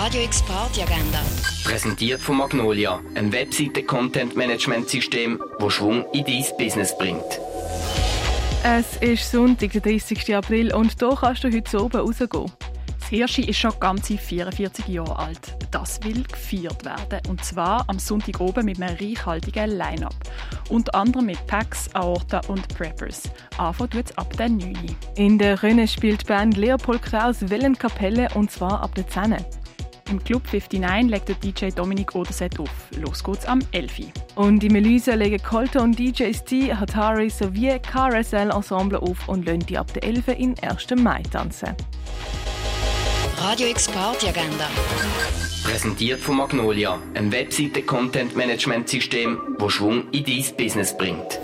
Radio X Party Agenda. Präsentiert von Magnolia, einem Webseite-Content-Management-System, das Schwung in dein Business bringt. Es ist Sonntag, der 30. April, und hier kannst du heute oben rausgehen. Das Hirschi ist schon ganze 44 Jahre alt. Das will gefeiert werden. Und zwar am Sonntag oben mit einem reichhaltigen Line-Up. Unter anderem mit Pax, Aorta und Preppers. Anfangen tut es ab der 9. In der Rönne spielt die Band Leopold Kraus Wellenkapelle und zwar ab der 10. Im Club 59 legt der DJ Dominik Oderset auf. Los geht's am 11. Und im Elisa legen Colter und DJs T, Hatari sowie KRSL Ensemble auf und lassen die ab der 11 in 1. Mai tanzen. Radio X Party Agenda. Präsentiert von Magnolia, einem Webseite-Content-Management-System, das Schwung in dein Business bringt.